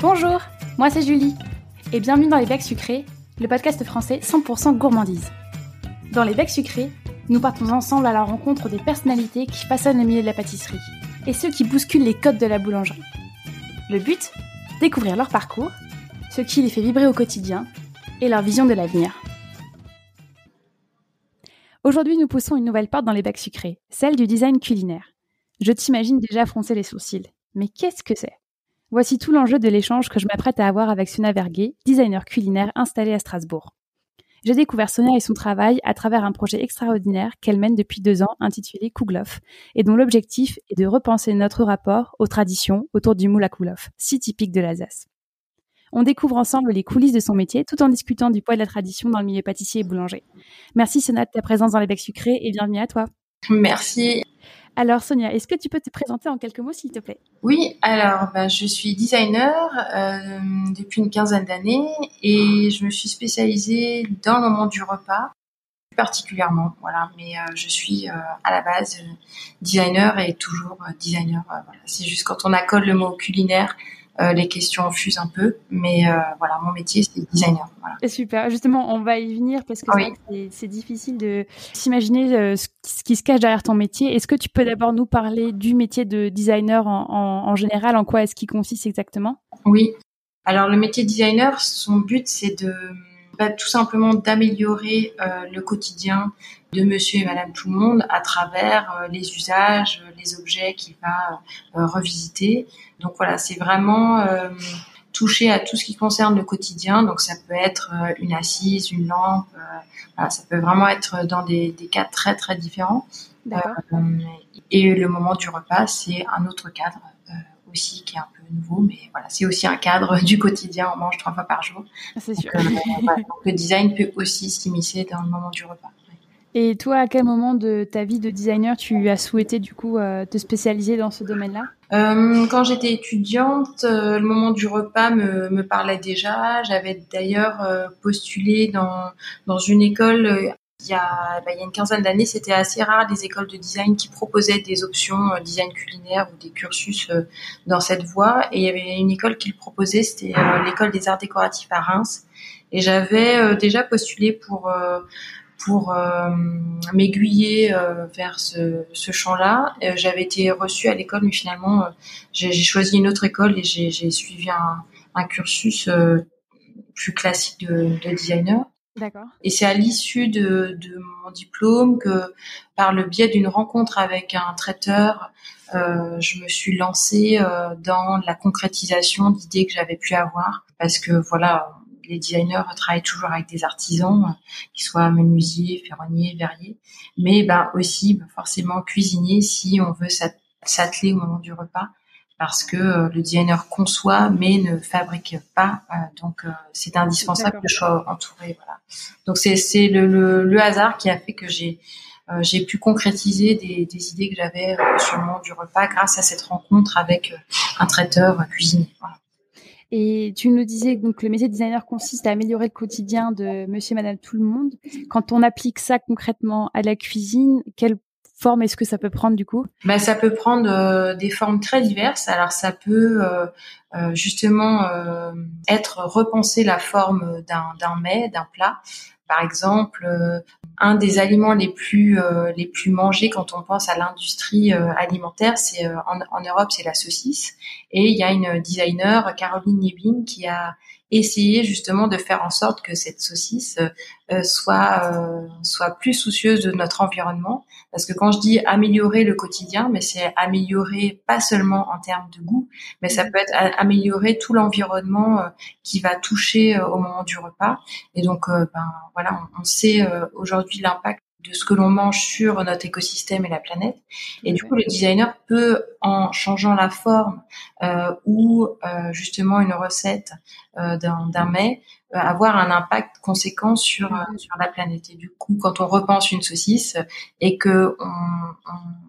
Bonjour, moi c'est Julie, et bienvenue dans Les Becs Sucrés, le podcast français 100% gourmandise. Dans Les Becs Sucrés, nous partons ensemble à la rencontre des personnalités qui façonnent le milieu de la pâtisserie, et ceux qui bousculent les codes de la boulangerie. Le but Découvrir leur parcours, ce qui les fait vibrer au quotidien, et leur vision de l'avenir. Aujourd'hui, nous poussons une nouvelle porte dans les bacs sucrés, celle du design culinaire. Je t'imagine déjà froncer les sourcils. Mais qu'est-ce que c'est? Voici tout l'enjeu de l'échange que je m'apprête à avoir avec Suna Verguet, designer culinaire installée à Strasbourg. J'ai découvert Sonia et son travail à travers un projet extraordinaire qu'elle mène depuis deux ans intitulé Kouglof et dont l'objectif est de repenser notre rapport aux traditions autour du moule à Kouglof, si typique de l'Alsace. On découvre ensemble les coulisses de son métier tout en discutant du poids de la tradition dans le milieu pâtissier et boulanger. Merci Sonia de ta présence dans les becs sucrés et bienvenue à toi. Merci. Alors Sonia, est-ce que tu peux te présenter en quelques mots s'il te plaît? Oui, alors bah, je suis designer euh, depuis une quinzaine d'années et je me suis spécialisée dans le monde du repas particulièrement, voilà. Mais euh, je suis euh, à la base designer et toujours designer. voilà. C'est juste quand on accole le mot culinaire, euh, les questions fusent un peu, mais euh, voilà, mon métier c'est designer. Voilà. Super. Justement, on va y venir parce que c'est difficile de s'imaginer euh, ce qui se cache derrière ton métier. Est-ce que tu peux d'abord nous parler du métier de designer en, en, en général? En quoi est-ce qu'il consiste exactement? Oui. Alors le métier de designer, son but c'est de bah, tout simplement d'améliorer euh, le quotidien de monsieur et madame tout le monde à travers euh, les usages, les objets qu'il va euh, revisiter. Donc voilà, c'est vraiment toucher à tout ce qui concerne le quotidien. Donc ça peut être une assise, une lampe, ça peut vraiment être dans des, des cas très très différents. et le moment du repas, c'est un autre cadre aussi qui est un peu nouveau, mais voilà, c'est aussi un cadre du quotidien. On mange trois fois par jour. C'est sûr. Euh, le design peut aussi s'immiscer dans le moment du repas. Et toi, à quel moment de ta vie de designer tu as souhaité du coup euh, te spécialiser dans ce domaine-là? Euh, Quand j'étais étudiante, le moment du repas me, me parlait déjà. J'avais d'ailleurs postulé dans dans une école il y a, bah, il y a une quinzaine d'années, c'était assez rare les écoles de design qui proposaient des options euh, design culinaire ou des cursus euh, dans cette voie. Et il y avait une école qui le proposait, c'était euh, l'école des arts décoratifs à Reims. Et j'avais déjà postulé pour pour m'aiguiller vers ce, ce champ-là. j'avais été reçue à l'école, mais finalement, j'ai choisi une autre école et j'ai suivi un, un cursus plus classique de, de designer. Et c'est à l'issue de, mon diplôme que, par le biais d'une rencontre avec un traiteur, euh, je me suis lancée euh, dans la concrétisation d'idées que j'avais pu avoir. Parce que voilà, les designers travaillent toujours avec des artisans, euh, qui soient menuisiers, ferronniers, verriers, mais ben aussi ben, forcément cuisiniers si on veut s'atteler au moment du repas parce que euh, le designer conçoit mais ne fabrique pas. Euh, donc euh, c'est indispensable que je sois entourée. Voilà. Donc c'est c'est le, le, le, hasard qui a fait que j'ai j'ai pu concrétiser des, des idées que j'avais sur le monde du repas grâce à cette rencontre avec un traiteur cuisinier. Voilà. Et tu nous disais donc le métier de designer consiste à améliorer le quotidien de monsieur et madame tout le monde. Quand on applique ça concrètement à la cuisine, quel forme est-ce que ça peut prendre du coup? Bah, Ça peut prendre euh, des formes très diverses. Alors ça peut euh, euh, justement être repenser la forme d'un mets, d'un plat. Par exemple, un des aliments les plus les plus mangés quand on pense à l'industrie alimentaire, c'est en, Europe, c'est la saucisse. Et il y a une designer, Caroline Nebin, qui a essayer justement de faire en sorte que cette saucisse euh, soit euh, soit plus soucieuse de notre environnement parce que quand je dis améliorer le quotidien mais c'est améliorer pas seulement en termes de goût mais ça mm. peut être améliorer tout l'environnement euh, qui va toucher au moment du repas et donc ben voilà on, on sait aujourd'hui l'impact de ce que l'on mange sur notre écosystème et la planète. Et du coup, le designer peut, en changeant la forme euh, ou euh, justement une recette euh, d'un mets, euh, avoir un impact conséquent sur mm-hmm. sur la planète. Et du coup, quand on repense une saucisse et que on, on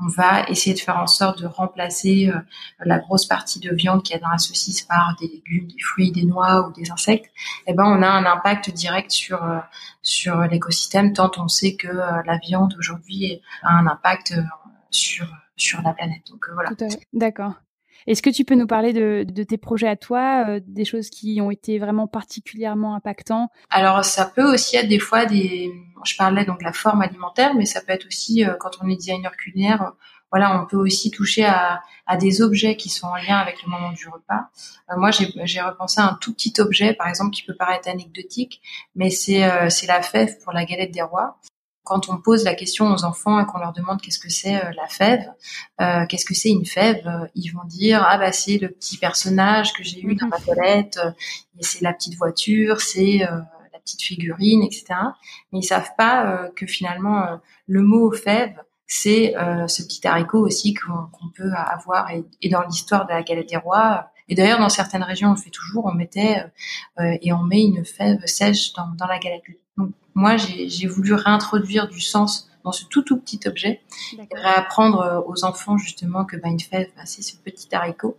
on va essayer de faire en sorte de remplacer euh, la grosse partie de viande qu'il y a dans la saucisse par des légumes, des fruits, des noix ou des insectes, eh ben on a un impact direct sur euh, sur l'écosystème tant on sait que euh, la viande aujourd'hui a un impact sur sur la planète. Donc voilà. D'accord. Est-ce que tu peux nous parler de, tes projets à toi, euh, des choses qui ont été vraiment particulièrement impactants? Alors ça peut aussi être des fois des, je parlais donc de la forme alimentaire, mais ça peut être aussi euh, quand on est designer culinaire, voilà, on peut aussi toucher à, à, des objets qui sont en lien avec le moment du repas. Euh, moi, j'ai repensé à un tout petit objet, par exemple, qui peut paraître anecdotique, mais c'est euh, la fève pour la galette des rois quand on pose la question aux enfants et qu'on leur demande qu'est-ce que c'est euh, la fève, euh, qu'est-ce que c'est une fève, euh, ils vont dire ah bah c'est le petit personnage que j'ai eu dans ma toilette, c'est la petite voiture, c'est la petite figurine, etc. Mais ils savent pas que finalement le mot fève c'est ce petit haricot aussi qu'on peut avoir et, dans l'histoire de la galette des rois. Et d'ailleurs, dans certaines régions, on le fait toujours, on mettait et on met une fève sèche dans, dans la galette. Donc moi, j'ai voulu réintroduire du sens dans ce tout tout petit objet, et réapprendre euh, aux enfants justement que bah, une fève, bah, c'est ce petit haricot.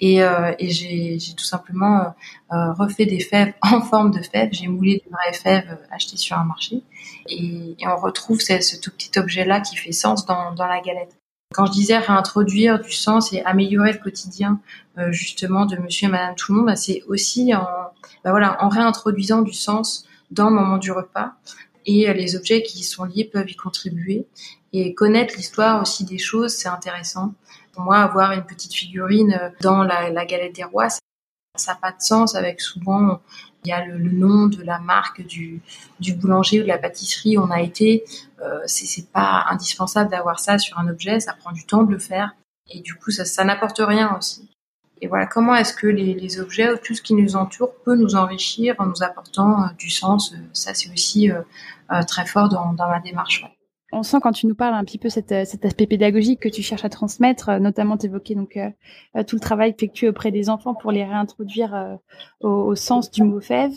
Et, euh, et j'ai tout simplement euh, refait des fèves en forme de fèves. J'ai moulé des vraies fèves achetées sur un marché. Et, et on retrouve ce, ce, tout petit objet-là qui fait sens dans, dans la galette. Quand je disais réintroduire du sens et améliorer le quotidien justement de Monsieur et Madame tout le monde, bah, c'est aussi en, bah, voilà, en réintroduisant du sens dans le moment du repas et euh, les objets qui y sont liés peuvent y contribuer. Et connaître l'histoire aussi des choses, c'est intéressant. Pour moi, avoir une petite figurine euh, dans la, la galette des rois, ça n'a pas de sens avec souvent il y a le, nom de la marque du, du boulanger ou de la pâtisserie où on a été. Euh, c'est pas indispensable d'avoir ça sur un objet, ça prend du temps de le faire et du coup ça n'apporte rien aussi. Et voilà, comment est-ce que les, objets ou tout ce qui nous entoure peut nous enrichir en nous apportant euh, du sens Ça, c'est aussi euh, euh, très fort dans, dans ma démarche. On sent quand tu nous parles un petit peu cet, cet aspect pédagogique que tu cherches à transmettre, notamment t'évoquer donc tout le travail effectué auprès des enfants pour les réintroduire au, au, sens du mot fève.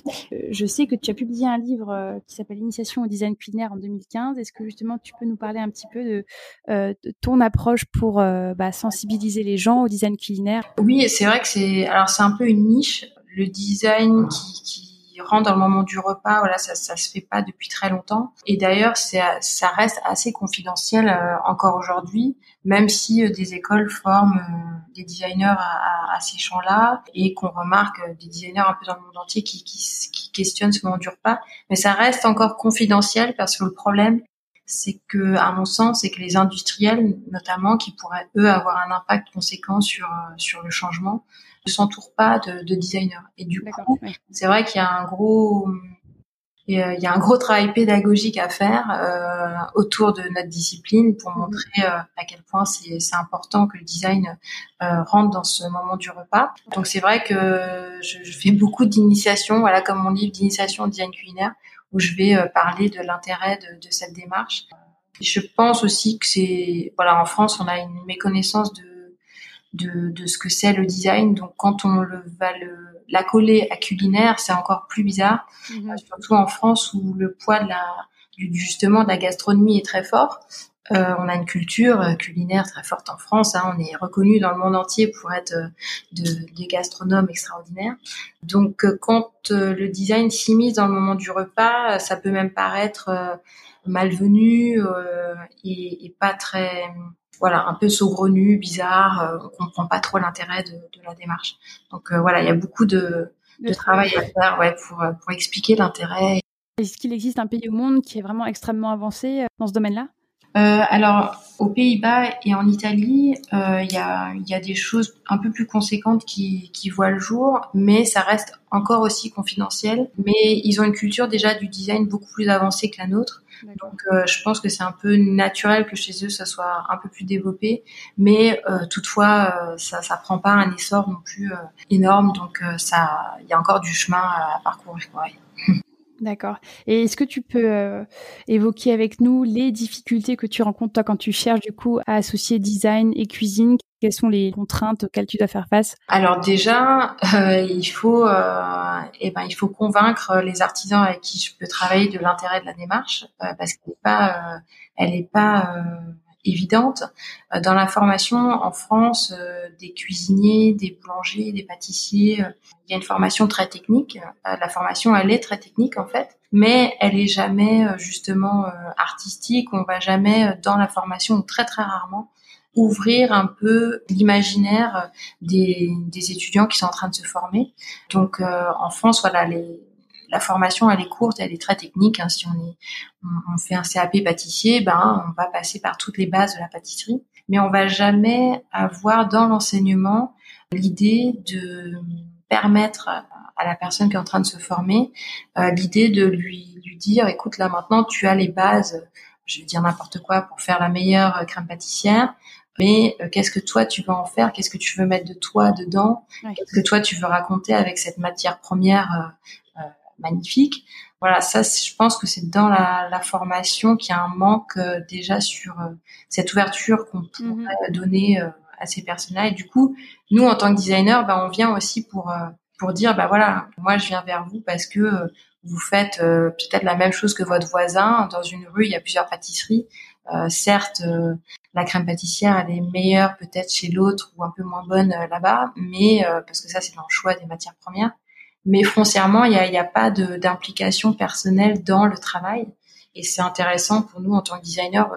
je sais que tu as publié un livre qui s'appelle Initiation au design culinaire en 2015. Est-ce que justement tu peux nous parler un petit peu de, de ton approche pour bah, sensibiliser les gens au design culinaire? Oui, c'est vrai que c'est alors c'est un peu une niche, le design qui, qui rentre dans le moment du repas, voilà, ça, ça se fait pas depuis très longtemps. Et d'ailleurs, ça reste assez confidentiel euh, encore aujourd'hui, même si euh, des écoles forment euh, des designers à, à, ces champs-là et qu'on remarque des designers un peu dans le monde entier qui, qui, qui questionnent ce moment du repas. Mais ça reste encore confidentiel parce que le problème, c'est que, à mon sens, c'est que les industriels, notamment, qui pourraient eux avoir un impact conséquent sur sur le changement, ne s'entoure pas de, de, designers. Et du coup, c'est vrai qu'il y a un gros il y a un gros travail pédagogique à faire euh, autour de notre discipline pour mhm. montrer euh, à quel point c'est important que le design euh, rentre dans ce moment du repas. Donc c'est vrai que je, je fais beaucoup d'initiations, voilà comme mon livre d'initiation au design culinaire, où je vais parler de l'intérêt de, de, cette démarche. je pense aussi que c'est voilà en France on a une méconnaissance de de, de ce que c'est le design. Donc quand on le, va le, la coller à culinaire, c'est encore plus bizarre, mhm. euh, surtout en France où le poids de la, justement de la gastronomie est très fort. Euh, on a une culture euh, culinaire très forte en France. Hein, on est reconnu dans le monde entier pour être euh, de, des gastronomes extraordinaires. Donc, quand le design s'immisce dans le moment du repas, ça peut même paraître malvenu et, et, pas très voilà, un peu saugrenu, bizarre, euh, on comprend pas trop l'intérêt de, de, la démarche. Donc euh, voilà, il y a beaucoup de, de travail à faire ouais, pour, euh, pour expliquer l'intérêt. Est-ce qu'il existe un pays au monde qui est vraiment extrêmement avancé dans ce domaine-là? Euh, alors, aux Pays-Bas et en Italie, il euh, y, a, y, a, des choses un peu plus conséquentes qui, qui, voient le jour, mais ça reste encore aussi confidentiel. Mais ils ont une culture déjà du design beaucoup plus avancée que la nôtre. Donc, euh, je pense que c'est un peu naturel que chez eux, ça soit un peu plus développé. Mais euh, toutefois, euh, ça ça prend pas un essor non plus énorme. Donc, il y a encore du chemin à parcourir. D'accord. Et est-ce que tu peux évoquer avec nous les difficultés que tu rencontres toi quand tu cherches du coup à associer design et cuisine? Quelles sont les contraintes auxquelles tu dois faire face? Alors déjà, euh, il faut, euh, eh ben, il faut convaincre les artisans avec qui je peux travailler de l'intérêt de la démarche, euh, parce qu'elle n'est pas, euh, elle est pas euh, évidente. Dans la formation en France, des cuisiniers, des boulangers, des pâtissiers, il y a une formation très technique. la formation, elle est très technique en fait, mais elle est jamais justement artistique. On va jamais dans la formation, très très rarement ouvrir un peu l'imaginaire des, des, étudiants qui sont en train de se former. Donc en France, voilà, les, la formation elle est courte, elle est très technique. Hein. Si on est, on, fait un CAP pâtissier, ben on va passer par toutes les bases de la pâtisserie, mais on va jamais avoir dans l'enseignement l'idée de permettre à la personne qui est en train de se former euh, l'idée de lui lui dire écoute là maintenant tu as les bases je vais dire n'importe quoi pour faire la meilleure crème pâtissière mais euh, qu'est-ce que toi tu veux en faire? Qu'est-ce que tu veux mettre de toi dedans? Qu'est-ce que toi tu veux raconter avec cette matière première euh, magnifique voilà ça je pense que c'est dans la, la formation qu'il y a un manque déjà sur cette ouverture qu'on mhm. pourrait donner à ces personnes-là et du coup nous en tant que designer ben on vient aussi pour pour dire bah voilà, moi je viens vers vous parce que euh, vous faites euh, peut-être la même chose que votre voisin. Dans une rue, il y a plusieurs pâtisseries. Euh, certes, la crème pâtissière elle est meilleure peut-être chez l'autre ou un peu moins bonne là-bas, mais parce que ça c'est dans le choix des matières premières. Mais foncièrement, il n'y a, y a pas d'implication personnelle dans le travail. Et c'est intéressant pour nous en tant que designer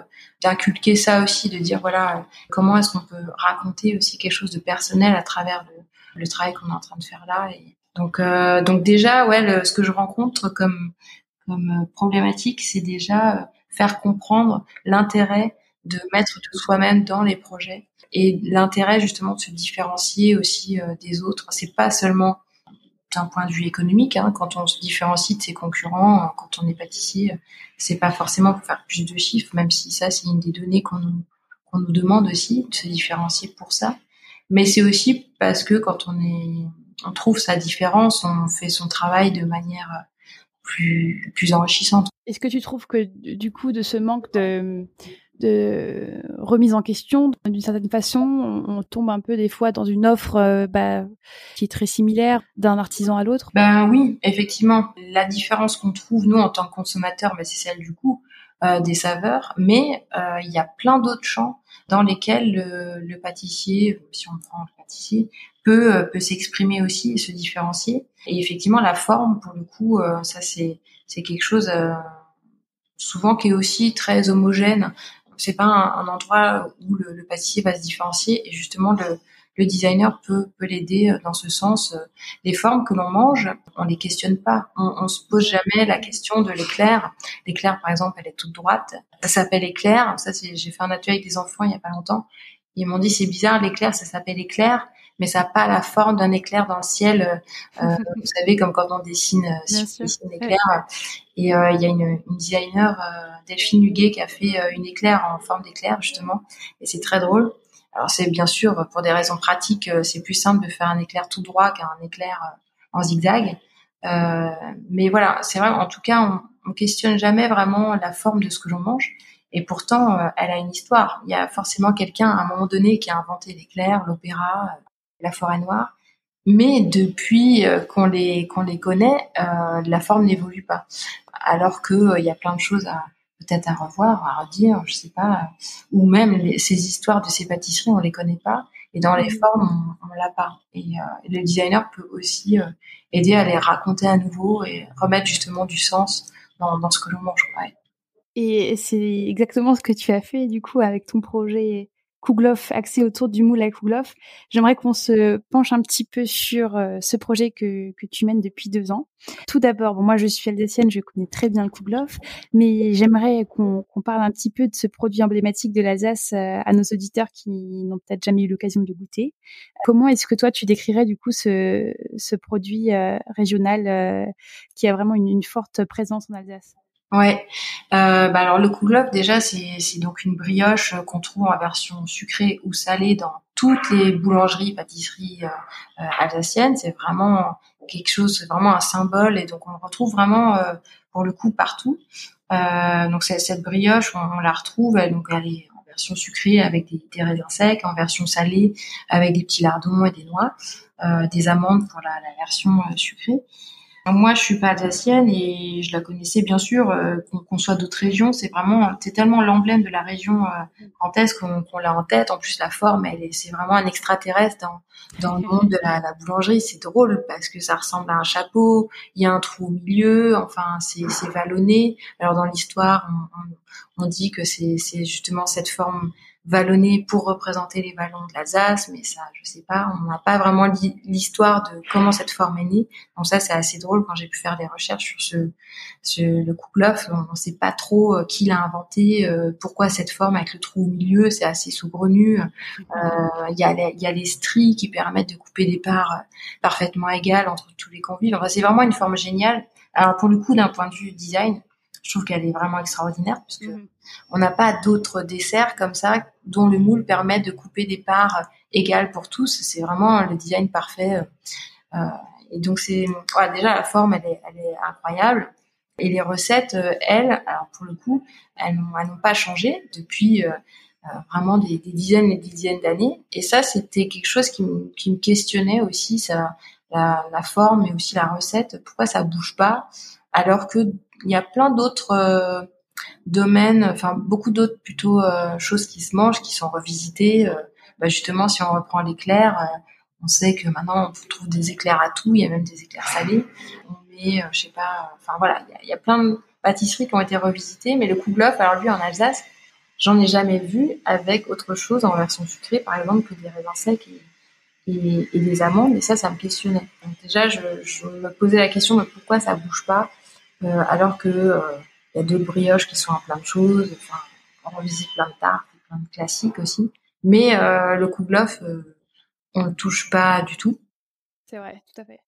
d'inculquer ça aussi, de dire voilà comment est-ce qu'on peut raconter aussi quelque chose de personnel à travers le, travail qu'on est en train de faire là. Donc, euh, donc déjà, ouais, ce que je rencontre comme comme problématique, c'est déjà euh, faire comprendre l'intérêt de mettre tout soi-même dans les projets et l'intérêt justement de se différencier aussi euh, des autres. C'est pas seulement d'un point de vue économique, hein, quand on se différencie de ses concurrents, quand on est pâtissier, c'est pas forcément pour faire plus de chiffres, même si ça c'est une des données qu'on nous, nous demande aussi de se différencier pour ça mais c'est aussi parce que quand on est, on trouve sa différence, on fait son travail de manière plus, plus enrichissante. Est-ce que tu trouves que du coup, de ce manque de, de remise en question, d'une certaine façon, on, tombe un peu des fois dans une offre euh, bah, qui est très similaire d'un artisan à l'autre Ben oui, effectivement. La différence qu'on trouve, nous, en tant que consommateurs, ben, c'est celle du coût. Euh, des saveurs, mais euh, il y a plein d'autres champs dans lesquels le, pâtissier, si on prend le pâtissier, peut peut s'exprimer aussi et se différencier. Et effectivement, la forme, pour le coup, ça c'est quelque chose souvent qui est aussi très homogène. C'est pas un, endroit où le, le, pâtissier va se différencier et justement le le designer peut, peut l'aider euh, dans ce sens. Euh, les formes que l'on mange, on les questionne pas. On, on se pose jamais la question de l'éclair. L'éclair, par exemple, elle est toute droite. Ça s'appelle éclair. Ça, j'ai fait un atelier avec des enfants il y a pas longtemps. Ils m'ont dit c'est bizarre, l'éclair, ça s'appelle éclair, mais ça n'a pas la forme d'un éclair dans le ciel. Euh, vous savez, comme quand on dessine, dessine éclair. Et euh, il y a une, une designer, Delphine Huguet, qui a fait une éclair en forme d'éclair justement, et c'est très drôle. Alors c'est bien sûr pour des raisons pratiques, euh, c'est plus simple de faire un éclair tout droit qu'un éclair euh, en zigzag. Euh, mais voilà, c'est vrai. En tout cas, on, on questionne jamais vraiment la forme de ce que l'on mange. Et pourtant, elle a une histoire. Il y a forcément quelqu'un à un moment donné qui a inventé l'éclair, l'opéra, la forêt noire. Mais depuis qu'on les qu'on les connaît, la forme n'évolue pas. Alors que il y a plein de choses à, peut-être à revoir, à redire, je sais pas, ou même ces histoires de ces pâtisseries, on les connaît pas, et dans les mm. formes, on, on l'a pas. Et, euh, le designer peut aussi euh, aider à les raconter à nouveau et remettre justement du sens dans, dans ce que l'on mange. Ouais. Et c'est exactement ce que tu as fait du coup avec ton projet Kouglof axé autour du moule à Kouglof. J'aimerais qu'on se penche un petit peu sur euh, ce projet que, que tu mènes depuis deux ans. Tout d'abord, bon, moi je suis alsacienne, je connais très bien le Kouglof, mais j'aimerais qu'on parle un petit peu de ce produit emblématique de l'Alsace euh, à nos auditeurs qui n'ont peut-être jamais eu l'occasion de goûter. Comment est-ce que toi tu décrirais du coup ce, ce produit euh, régional qui a vraiment une, une forte présence en Alsace? Ouais. Euh, bah alors le kouglof déjà c'est donc une brioche qu'on trouve en version sucrée ou salée dans toutes les boulangeries, pâtisseries euh, euh, alsaciennes. C'est vraiment quelque chose, c'est vraiment un symbole et donc on le retrouve vraiment euh, pour le coup partout. Euh, donc cette brioche, on, la retrouve, elle, donc elle est en version sucrée avec des, des, raisins secs, en version salée avec des petits lardons et des noix, des amandes pour la, la version sucrée. Moi, je suis pas alsacienne et je la connaissais bien sûr, euh, qu'on soit d'autres régions. C'est vraiment, c'est tellement l'emblème de la région euh, qu'on l'a en tête. En plus, la forme, elle, c'est vraiment un extraterrestre dans, dans le monde de la, la boulangerie. C'est drôle parce que ça ressemble à un chapeau. Il y a un trou au milieu. Enfin, c'est vallonné. Alors dans l'histoire, on, on, on, dit que c'est justement cette forme vallonné pour représenter les vallons de l'Alsace, mais ça, je sais pas, on n'a pas vraiment l'histoire de comment cette forme est née. Donc ça, c'est assez drôle quand j'ai pu faire des recherches sur ce, ce le Kouglof. On ne sait pas trop euh, qui l'a inventé, euh, pourquoi cette forme avec le trou au milieu, c'est assez saugrenu. Euh, il y, a les, y a les stries qui permettent de couper des parts parfaitement égales entre tous les convives. Enfin, c'est vraiment une forme géniale. Alors pour le coup, d'un point de vue design, je trouve qu'elle est vraiment extraordinaire puisque mhm. on n'a pas d'autres desserts comme ça dont le moule permet de couper des parts égales pour tous. C'est vraiment le design parfait. Euh, et donc c'est voilà, déjà la forme elle est, elle est incroyable et les recettes euh, elles alors pour le coup elles n'ont pas changé depuis euh, vraiment des, des, dizaines et des dizaines d'années et ça c'était quelque chose qui me, qui me questionnait aussi ça la, la forme et aussi la recette pourquoi ça bouge pas alors que il y a plein d'autres euh, domaines, enfin beaucoup d'autres plutôt euh, choses qui se mangent, qui sont revisitées. Euh, bah justement, si on reprend l'éclair, on sait que maintenant on trouve des éclairs à tout. Il y a même des éclairs salés. Met, je sais pas, enfin voilà, il y, a, plein de pâtisseries qui ont été revisitées. Mais le kouglof, alors lui en Alsace, j'en ai jamais vu avec autre chose en version sucrée, par exemple, que des raisins secs et, des amandes. Et ça, ça me questionnait. Donc déjà, je, me posais la question de pourquoi ça bouge pas euh, alors que il euh, y a d'autres brioches qui sont en plein de choses. Enfin, on visite plein de tartes, plein de classiques aussi. Mais euh, le kouglof, on ne touche pas du tout. C'est vrai, tout à fait.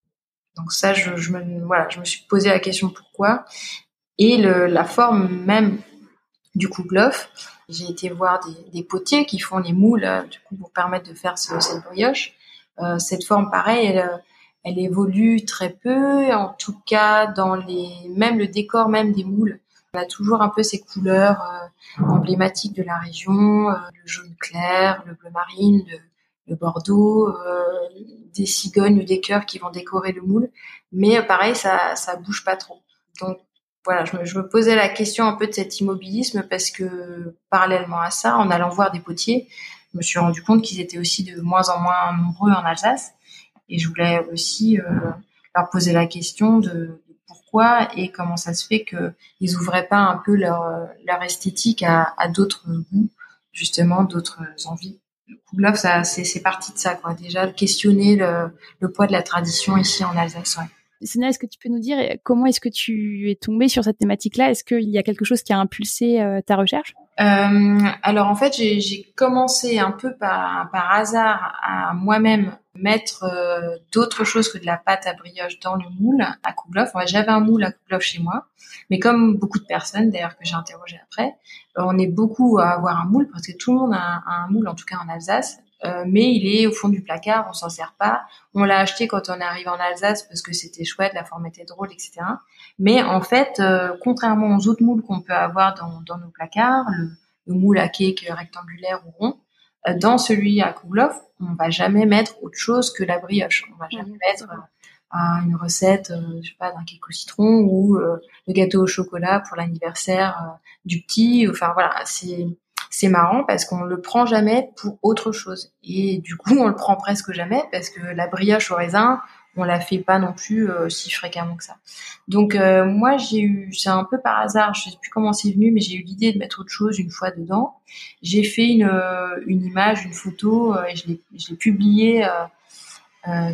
Donc ça, je, je, me, voilà, je me suis posé la question pourquoi. Et le, la forme même du kouglof, j'ai été voir des, des, potiers qui font les moules du coup pour permettre de faire ce, cette brioche. Euh, cette forme, pareil, elle, elle évolue très peu, en tout cas dans les, même le décor même des moules. On a toujours un peu ces couleurs euh, emblématiques de la région, euh, le jaune clair, le bleu marine, le, bordeaux, euh, des cigognes ou des cœurs qui vont décorer le moule. Mais pareil, ça ça bouge pas trop. Donc voilà, je me, je me, posais la question un peu de cet immobilisme parce que parallèlement à ça, en allant voir des potiers, je me suis rendu compte qu'ils étaient aussi de moins en moins nombreux en Alsace et je voulais aussi euh, leur poser la question de, pourquoi et comment ça se fait qu'ils ouvraient pas un peu leur, leur esthétique à, d'autres goûts, justement, d'autres envies. Le ça, c'est, parti de ça, quoi. Déjà, questionner le, le poids de la tradition ici en Alsace. Ouais. Sonia, est-ce que tu peux nous dire comment est-ce que tu es tombée sur cette thématique-là? Est-ce qu'il y a quelque chose qui a impulsé euh, ta recherche? Euh, Alors en fait, j'ai, commencé un peu par, par hasard à moi-même mettre euh, d'autres choses que de la pâte à brioche dans le moule à Kouglof. J'avais un moule à Kouglof chez moi, mais comme beaucoup de personnes d'ailleurs que j'ai interrogé après, on est beaucoup à avoir un moule parce que tout le monde a, un moule, en tout cas en Alsace. Euh, mais il est au fond du placard, on s'en sert pas. On l'a acheté quand on arrive en Alsace parce que c'était chouette, la forme était drôle, etc. Mais en fait, contrairement aux autres moules qu'on peut avoir dans, dans nos placards, le, le moule à cake rectangulaire ou rond, dans celui à Kouglof, on va jamais mettre autre chose que la brioche. On va jamais mettre euh, une recette, euh, je sais pas, d'un cake au citron ou euh, le gâteau au chocolat pour l'anniversaire du petit. Enfin voilà, c'est c'est marrant parce qu'on le prend jamais pour autre chose et du coup on le prend presque jamais parce que la brioche au raisin on la fait pas non plus euh, si fréquemment que ça. Donc euh, moi j'ai eu, c'est un peu par hasard, je sais plus comment c'est venu, mais j'ai eu l'idée de mettre autre chose une fois dedans. J'ai fait une, euh, une image, une photo et je l'ai, publiée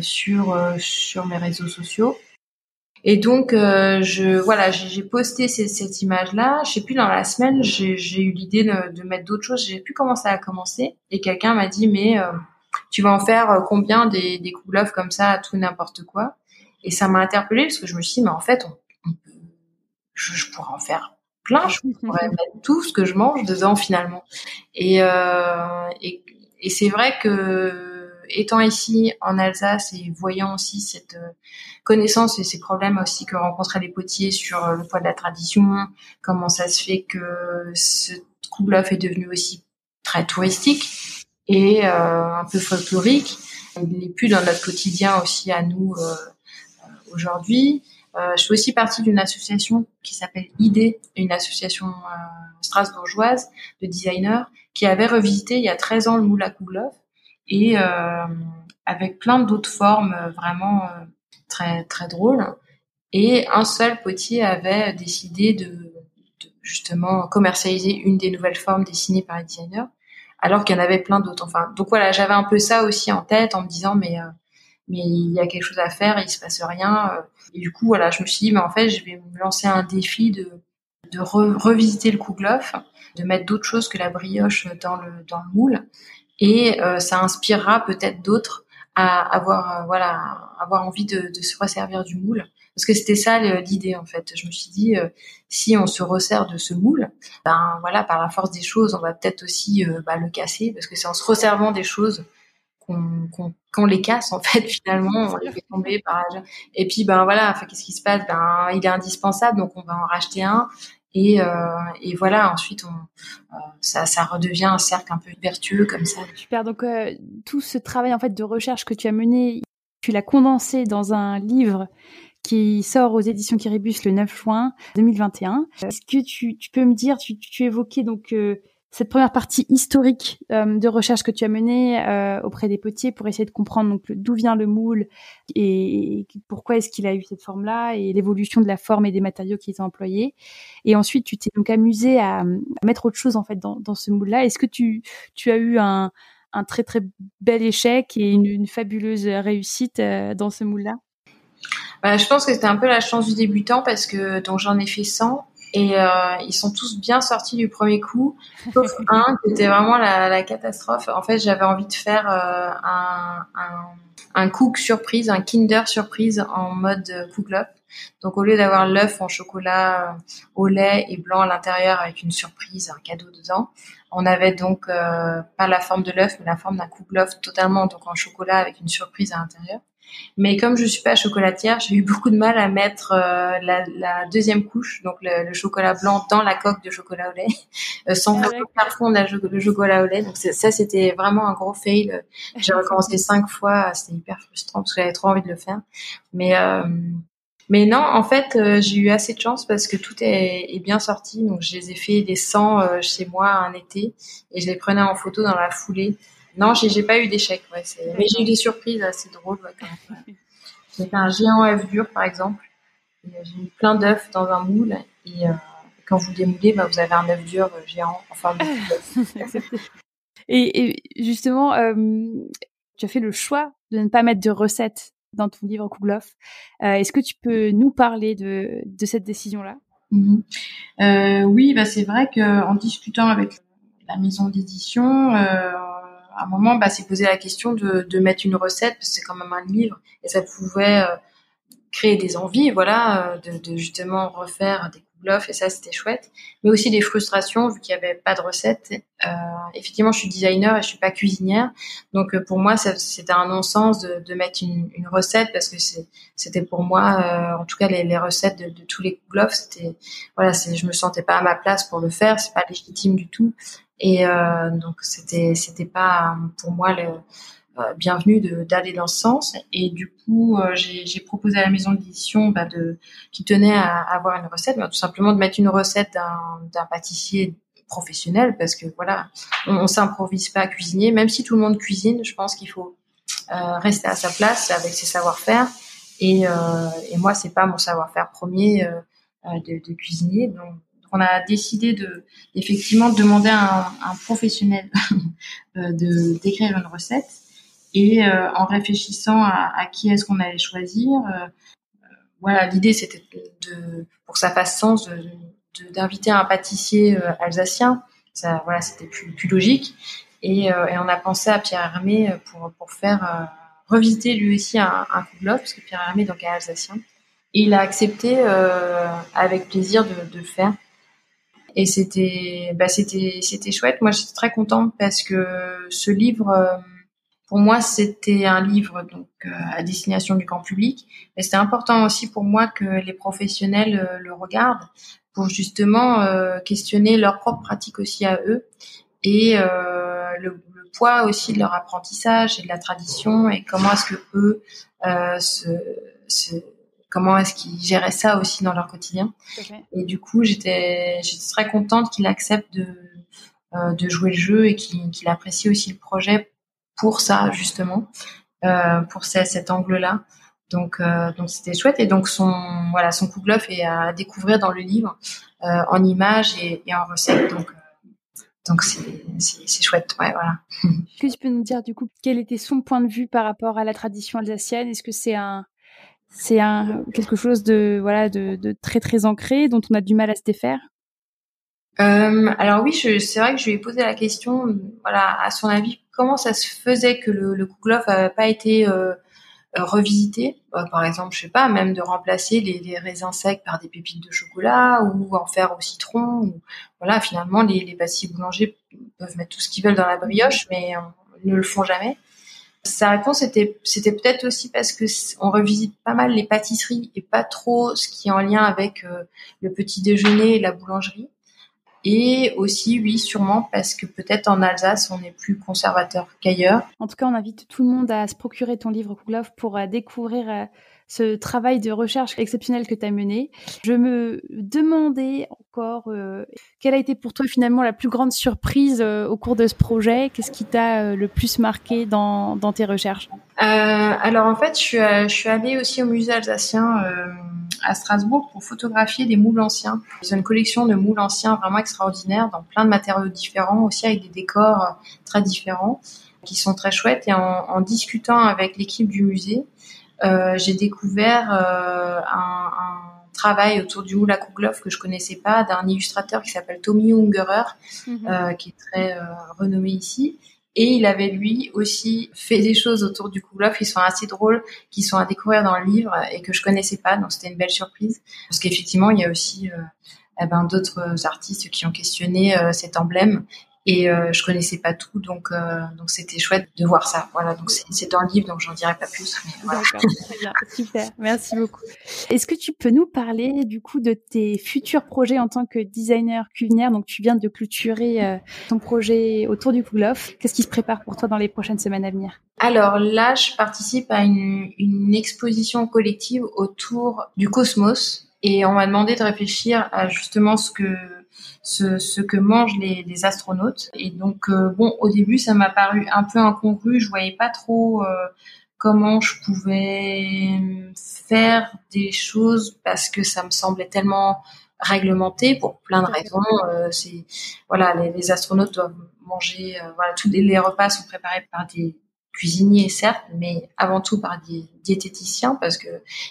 sur sur mes réseaux sociaux. Et donc je voilà, j'ai, posté cette, cette image-là. Je sais plus dans la semaine, j'ai, eu l'idée de, de mettre d'autres choses. J'ai plus comment ça a commencé et quelqu'un m'a dit mais tu vas en faire euh, combien des, des bluff comme ça à tout n'importe quoi? Et ça m'a interpellée parce que je me suis dit, mais en fait, on, je, pourrais en faire plein, je pourrais mettre tout ce que je mange dedans finalement. Et, euh, et, et c'est vrai que étant ici en Alsace et voyant aussi cette euh, connaissance et ces problèmes aussi que rencontraient les potiers sur le poids de la tradition, comment ça se fait que ce bluff est devenu aussi très touristique et euh, un peu folklorique. Il n'est plus dans notre quotidien aussi à nous euh, euh, aujourd'hui. je fais aussi partie d'une association qui s'appelle ID, une association strasbourgeoise de designers qui avait revisité il y a 13 ans le moule à et avec plein d'autres formes vraiment très très drôles. Et un seul potier avait décidé de, de, justement commercialiser une des nouvelles formes dessinées par les designers alors qu'il y en avait plein d'autres. Enfin, donc voilà, j'avais un peu ça aussi en tête en me disant mais mais il y a quelque chose à faire, il se passe rien. Et du coup, voilà, je me suis dit mais en fait, je vais me lancer un défi de de revisiter le kouglof, de mettre d'autres choses que la brioche dans le dans le moule et ça inspirera peut-être d'autres à avoir euh, voilà avoir envie de, de, se resservir du moule. Parce que c'était ça l'idée en fait. Je me suis dit euh, si on se resserre de ce moule ben voilà par la force des choses on va peut-être aussi euh, bah, le casser. Parce que c'est en se resservant des choses qu'on qu'on les casse en fait finalement on les fait tomber et puis ben voilà qu'est-ce qui se passe? Ben il est indispensable donc on va en racheter un et, euh, et voilà, ensuite, on, euh, ça, ça redevient un cercle un peu vertueux comme ça. Super. Donc, euh, tout ce travail en fait de recherche que tu as mené, tu l'as condensé dans un livre qui sort aux éditions Kiribus le 9 juin 2021. Est-ce que tu, tu, peux me dire, tu, tu évoquais donc cette première partie historique euh, de recherche que tu as menée euh, auprès des potiers pour essayer de comprendre donc d'où vient le moule et, pourquoi est-ce qu'il a eu cette forme-là et l'évolution de la forme et des matériaux qu'ils ont employés. Et ensuite, tu t'es donc amusé à, mettre autre chose en fait dans, ce moule-là. Est-ce que tu, tu as eu un, un très très bel échec et une, fabuleuse réussite euh, dans ce moule-là? Bah, je pense que c'était un peu la chance du débutant parce que donc j'en ai fait 100 et euh, ils sont tous bien sortis du premier coup, sauf un qui était vraiment la, la catastrophe. En fait, j'avais envie de faire euh, un, un, un, cook surprise, un Kinder surprise en mode Cook Donc au lieu d'avoir l'œuf en chocolat euh, au lait et blanc à l'intérieur avec une surprise, un cadeau dedans, on avait donc euh, pas la forme de l'œuf mais la forme d'un Cook totalement donc en chocolat avec une surprise à l'intérieur. Mais comme je suis pas chocolatière, j'ai eu beaucoup de mal à mettre euh, la, la, deuxième couche, donc le, le, chocolat blanc, dans la coque de chocolat au lait, euh, sans ah, faire fondre le chocolat au lait. Donc ça, c'était vraiment un gros fail. J'ai recommencé cinq fois, c'était hyper frustrant parce que j'avais trop envie de le faire. Mais euh, mais non, en fait, j'ai eu assez de chance parce que tout est, est, bien sorti. Donc, je les ai fait des 100 chez moi un été et je les prenais en photo dans la foulée. Non, j'ai pas eu d'échec. Ouais, mais j'ai eu des surprises assez drôles. j'ai fait un géant œuf dur, par exemple. Euh, j'ai mis plein d'œufs dans un moule. Et euh, quand vous démoulez, bah, vous avez un œuf dur euh, géant en forme de et, et, justement, tu as fait le choix de ne pas mettre de recettes dans ton livre Kouglof. Est-ce que tu peux nous parler de, de cette décision-là? Mmh Oui, bah, c'est vrai qu'en discutant avec la maison d'édition, à un moment, bah, c'est poser la question de, de, mettre une recette, parce que c'est quand même un livre, et ça pouvait euh, créer des envies, voilà, euh, de, de, justement refaire des et ça c'était chouette. Mais aussi des frustrations vu qu'il n'y avait pas de recette. Euh, effectivement, je suis designer et je suis pas cuisinière, donc euh, pour moi c'était un non-sens de, de, mettre une, une, recette parce que c'était pour moi, euh, en tout cas les, les recettes de, de, tous les gloves, c'était voilà, je me sentais pas à ma place pour le faire, c'est pas légitime du tout. Et euh, donc c'était c'était pas pour moi le euh, bienvenue d'aller dans ce sens. Et du coup, euh, j'ai proposé à la maison d'édition bah, de qui tenait à, avoir une recette, bah, tout simplement de mettre une recette d'un pâtissier professionnel, parce que voilà, on s'improvise pas à cuisiner, même si tout le monde cuisine. Je pense qu'il faut euh, rester à sa place avec ses savoir-faire. Et, euh, et moi, c'est pas mon savoir-faire premier euh, de, de cuisiner, donc on a décidé de effectivement demander à un, professionnel de d'écrire une recette et euh, en réfléchissant à, qui est-ce qu'on allait choisir, euh, euh, voilà, l'idée c'était de, pour que ça fasse sens, d'inviter un pâtissier alsacien. Ça, voilà, c'était plus, plus logique. Et, on a pensé à Pierre Hermé pour, pour faire revisiter lui aussi un, un coup de parce que Pierre Hermé donc est alsacien. Et il a accepté euh, avec plaisir de, de, le faire. Et c'était, bah c'était, c'était chouette. Moi, j'étais très contente parce que ce livre, pour moi, c'était un livre donc euh, à destination du grand public, mais c'était important aussi pour moi que les professionnels euh, le regardent pour justement euh, questionner leur propre pratique aussi à eux et le, poids aussi de leur apprentissage et de la tradition et comment est-ce que eux se, se, comment est-ce qu'ils géraient ça aussi dans leur quotidien. Et du coup, j'étais très contente qu'il accepte de de jouer le jeu et qu'il apprécie aussi le projet pour ça justement, euh, pour cet angle-là. Donc euh, donc c'était chouette et donc son voilà son bluff est à découvrir dans le livre euh, en images et, et, en recettes. Donc donc c'est chouette, ouais, voilà. Est-ce que tu peux nous dire du coup quel était son point de vue par rapport à la tradition alsacienne? Est-ce que c'est un c'est quelque chose de voilà de, très très ancré dont on a du mal à se défaire euh, alors oui, c'est vrai que je lui ai posé la question, voilà, à son avis, comment ça se faisait que le, le Kouglof n'avait pas été euh, revisité? Bah, Par exemple, je sais pas, même de remplacer les, raisins secs par des pépites de chocolat ou en faire au citron. Voilà, finalement, les, les boulangers peuvent mettre tout ce qu'ils veulent dans la brioche, mais ne le font jamais. Sa réponse était, c'était peut-être aussi parce que on revisite pas mal les pâtisseries et pas trop ce qui est en lien avec euh, le petit déjeuner et la boulangerie. Et aussi, oui, sûrement parce que peut-être en Alsace, on est plus conservateur qu'ailleurs. En tout cas, on invite tout le monde à se procurer ton livre Kouglof pour euh, découvrir euh, ce travail de recherche exceptionnel que tu as mené. Je me demandais encore euh, quelle a été pour toi finalement la plus grande surprise au cours de ce projet? Qu'est-ce qui t'a le plus marqué dans, dans tes recherches? Alors en fait, je suis, allée aussi au musée alsacien à Strasbourg pour photographier des moules anciens. Ils ont une collection de moules anciens vraiment extraordinaire dans plein de matériaux différents, aussi avec des décors euh, très différents qui sont très chouettes. Et en, discutant avec l'équipe du musée, euh, j'ai découvert euh, un, travail autour du à Kouglof que je connaissais pas d'un illustrateur qui s'appelle Tommy Ungerer, mhm. qui est très renommé ici et il avait lui aussi fait des choses autour du Kouglof qui sont assez drôles, qui sont à découvrir dans le livre et que je connaissais pas. Donc c'était une belle surprise parce qu'effectivement il y a aussi euh, eh ben, d'autres artistes qui ont questionné euh, cet emblème et euh, je connaissais pas tout donc euh, donc c'était chouette de voir ça. Voilà donc c'est dans le livre donc j'en dirai pas plus voilà. très bien. Super. Merci beaucoup. Est-ce que tu peux nous parler du coup de tes futurs projets en tant que designer culinaire? Donc tu viens de clôturer euh, ton projet autour du Kouglof. Qu'est-ce qui se prépare pour toi dans les prochaines semaines à venir? Alors là je participe à une, une exposition collective autour du cosmos. Et on m'a demandé de réfléchir à justement ce que ce, ce que mangent les, les, astronautes. Et donc, euh, bon, au début, ça m'a paru un peu incongru. Je voyais pas trop euh, comment je pouvais faire des choses parce que ça me semblait tellement réglementé pour plein de raisons. Euh, c'est voilà, les, les, astronautes doivent manger. voilà, tous les, les repas sont préparés par des cuisinier certes, mais avant tout par des diététiciens parce que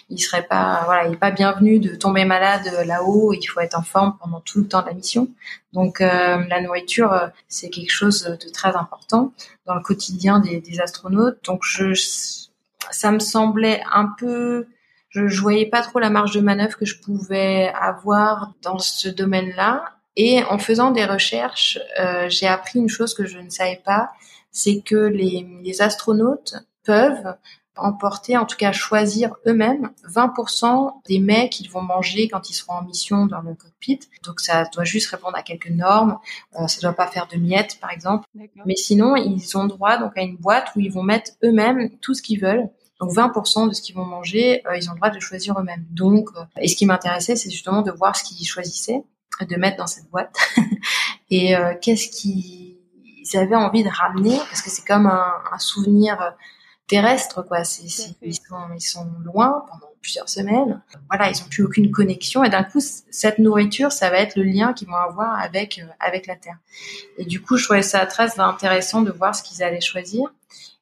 il serait pas voilà, il est pas bienvenu de tomber malade là-haut. Il faut être en forme pendant tout le temps de la mission. Donc euh, la nourriture, c'est quelque chose de très important dans le quotidien des, des astronautes. Donc je, ça me semblait un peu je, je voyais pas trop la marge de manœuvre que je pouvais avoir dans ce domaine-là. Et en faisant des recherches, euh, j'ai appris une chose que je ne savais pas, c'est que les, les astronautes peuvent emporter, en tout cas choisir eux-mêmes 20% des mets qu'ils vont manger quand ils seront en mission dans le cockpit. Donc ça doit juste répondre à quelques normes. Euh, ça doit pas faire de miettes, par exemple. Mais sinon, ils ont droit donc à une boîte où ils vont mettre eux-mêmes tout ce qu'ils veulent. Donc 20% de ce qu'ils vont manger, euh, ils ont le droit de choisir eux-mêmes. Donc, euh, et ce qui m'intéressait, c'est justement de voir ce qu'ils choisissaient de mettre dans cette boîte et euh, qu'est-ce qui ils avaient envie de ramener parce que c'est comme un, un, souvenir terrestre quoi. C'est, ils sont ils sont loin pendant plusieurs semaines. Voilà, ils ont plus aucune connexion et d'un coup cette nourriture, ça va être le lien qu'ils vont avoir avec euh, avec la terre. Et du coup, je trouvais ça très intéressant de voir ce qu'ils allaient choisir.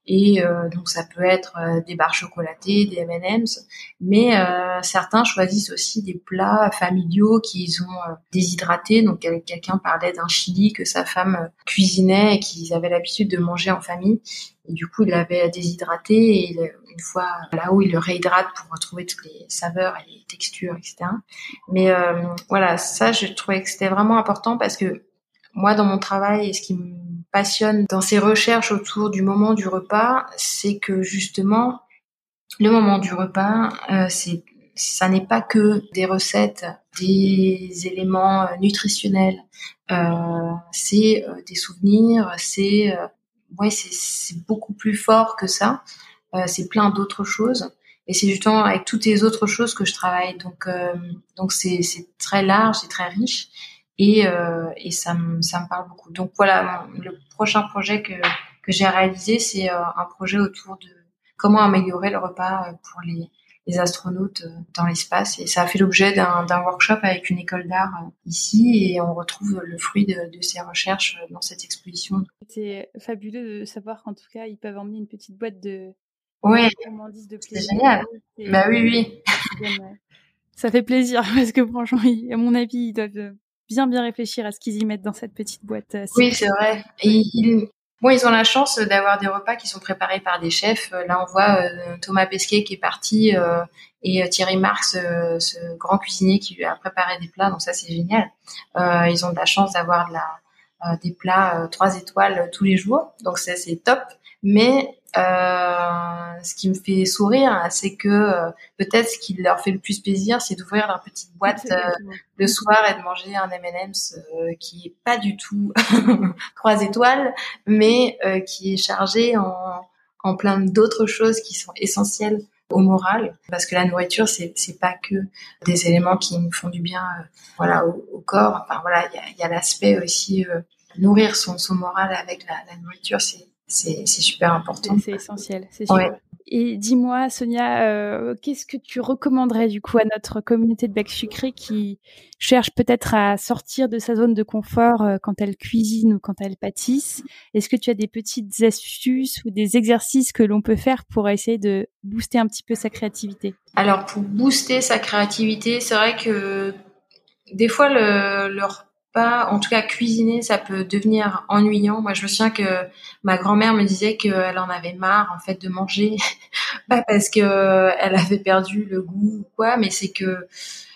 Et euh, donc ça peut être euh, des barres chocolatées, des M&M's, mais euh, certains choisissent aussi des plats familiaux qu'ils ont déshydratés. Donc quelqu'un parlait d'un chili que sa femme cuisinait et qu'ils avaient l'habitude de manger en famille. Et du coup, il l'avait déshydraté et une fois là-haut, il le réhydrate pour retrouver toutes les saveurs et les textures, etc. Mais voilà, ça, je trouvais que c'était vraiment important parce que moi, dans mon travail, ce qui me passionne dans ces recherches autour du moment du repas, c'est que justement, le moment du repas, euh, ça n'est pas que des recettes, des éléments euh, nutritionnels, euh, c'est des souvenirs, c'est beaucoup plus fort que ça. c'est plein d'autres choses. Et c'est justement avec toutes les autres choses que je travaille. Donc, donc c'est très large, c'est très riche et, euh, et ça, me, ça me parle beaucoup. Donc voilà, le prochain projet que, que j'ai réalisé, c'est euh, un projet autour de comment améliorer le repas euh, pour les, les astronautes dans l'espace. Et ça a fait l'objet d'un workshop avec une école d'art ici et on retrouve le fruit de, de ces recherches dans cette exposition. C'est fabuleux de savoir qu'en tout cas, ils peuvent emmener une petite boîte de, Ouais, c'est génial. Bah oui, oui. Ça fait plaisir parce que franchement, à mon avis, ils doivent bien bien réfléchir à ce qu'ils y mettent dans cette petite boîte. Euh, oui, c'est vrai. Et ils, bon, ils ont la chance d'avoir des repas qui sont préparés par des chefs. Là, on voit euh, Thomas Pesquet qui est parti euh, et Thierry Marx, ce grand cuisinier qui lui a préparé des plats. Donc ça, c'est génial. ils ont de la chance d'avoir de la, des plats trois étoiles tous les jours. Donc ça, c'est top. Mais euh, ce qui me fait sourire, c'est que euh, peut-être ce qui leur fait le plus plaisir, c'est d'ouvrir leur petite boîte euh, le soir et de manger un M&M's qui est pas du tout trois étoiles, mais qui est chargé en, en plein d'autres choses qui sont essentielles au moral, parce que la nourriture, c'est c'est pas que des éléments qui nous font du bien, voilà, au, corps. Enfin voilà, il y a, y a l'aspect aussi nourrir son son moral avec la, la nourriture, c'est c'est super important. C'est essentiel, c'est sûr. Et dis-moi, Sonia, euh, qu'est-ce que tu recommanderais du coup à notre communauté de bec sucré qui cherche peut-être à sortir de sa zone de confort euh, quand elle cuisine ou quand elle pâtisse? Est-ce que tu as des petites astuces ou des exercices que l'on peut faire pour essayer de booster un petit peu sa créativité? Alors pour booster sa créativité, c'est vrai que des fois le, le pas, en tout cas cuisiner, ça peut devenir ennuyant. Moi, je me souviens que ma grand-mère me disait qu'elle en avait marre en fait de manger, pas parce que elle avait perdu le goût ou quoi, mais c'est que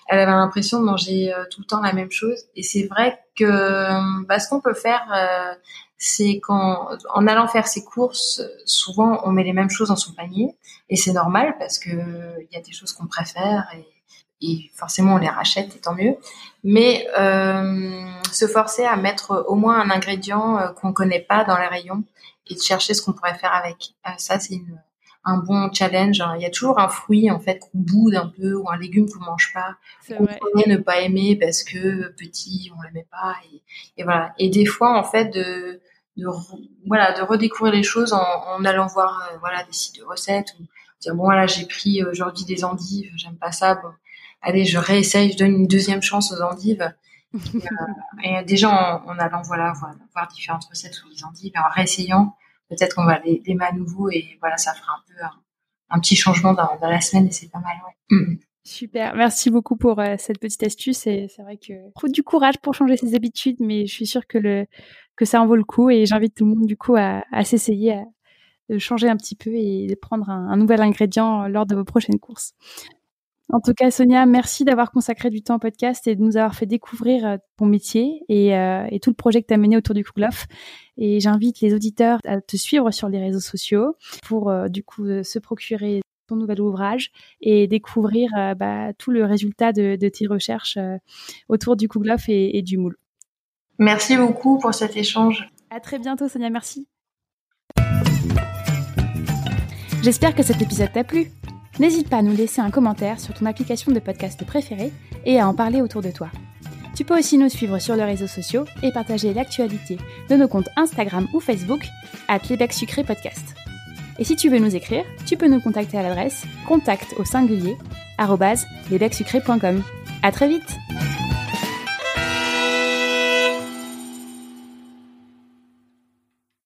elle avait l'impression de manger euh, tout le temps la même chose. Et c'est vrai que bah, ce qu'on peut faire, euh, c'est qu'en en allant faire ses courses, souvent on met les mêmes choses dans son panier, et c'est normal parce que il y a des choses qu'on préfère et forcément on les rachète et tant mieux. Mais euh, se forcer à mettre au moins un ingrédient euh, qu'on connaît pas dans les rayons et de chercher ce qu'on pourrait faire avec. Euh, ça c'est un bon challenge. Il y a toujours un fruit en fait qu'on boude un peu ou un légume qu'on mange pas, qu'on pourrait ne pas aimer parce que petit on l'aimait pas et, et, voilà. Et des fois en fait de, de voilà de redécouvrir les choses en, en allant voir euh, voilà des sites de recettes ou dire bon voilà j'ai pris aujourd'hui des endives, j'aime pas ça bon allez, je réessaye, je donne une deuxième chance aux endives. et, euh, déjà en, allant voilà voir, différentes recettes sur les endives, et en réessayant, peut-être qu'on va les aimer à nouveau et voilà, ça fera un peu un, petit changement dans, la semaine et c'est pas mal. Ouais. Mm, mm. Super, merci beaucoup pour euh, cette petite astuce. Et c'est vrai que faut du courage pour changer ses habitudes, mais je suis sûre que le que ça en vaut le coup. Et j'invite tout le monde du coup à, à s'essayer, de changer un petit peu et de prendre un, nouvel ingrédient lors de vos prochaines courses. En tout cas, Sonia, merci d'avoir consacré du temps au podcast et de nous avoir fait découvrir euh, ton métier euh, et, tout le projet que tu as mené autour du Kouglof. Et j'invite les auditeurs à te suivre sur les réseaux sociaux pour euh, du coup se procurer ton nouvel ouvrage et découvrir bah, tout le résultat de, tes recherches autour du Kouglof et, et du moule. Merci beaucoup pour cet échange. À très bientôt, Sonia. Merci. J'espère que cet épisode t'a plu. N'hésite pas à nous laisser un commentaire sur ton application de podcast préférée et à en parler autour de toi. Tu peux aussi nous suivre sur les réseaux sociaux et partager l'actualité de nos comptes Instagram ou Facebook à Playback Sucré Podcast. Et si tu veux nous écrire, tu peux nous contacter à l'adresse contact au singulier À très vite!